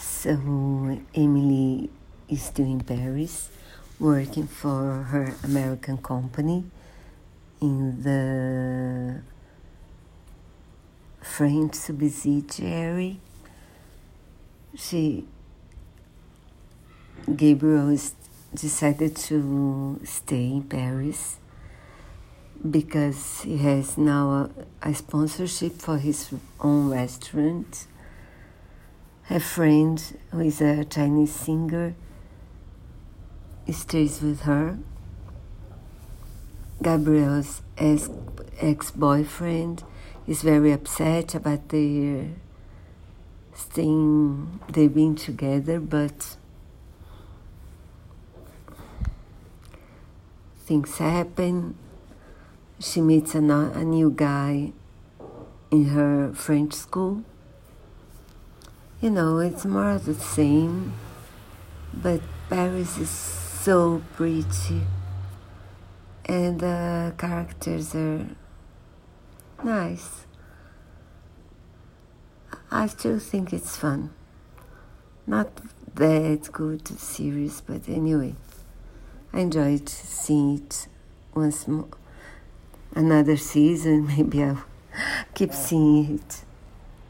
So Emily is still in Paris, working for her American company in the French subsidiary. She Gabriel decided to stay in Paris because he has now a, a sponsorship for his own restaurant a friend who is a Chinese singer stays with her. Gabriel's ex boyfriend is very upset about their staying, they being together, but things happen. She meets a, a new guy in her French school you know, it's more of the same, but Paris is so pretty, and the characters are nice. I still think it's fun. Not that good series, but anyway, I enjoyed seeing it once more. Another season, maybe I'll keep seeing it.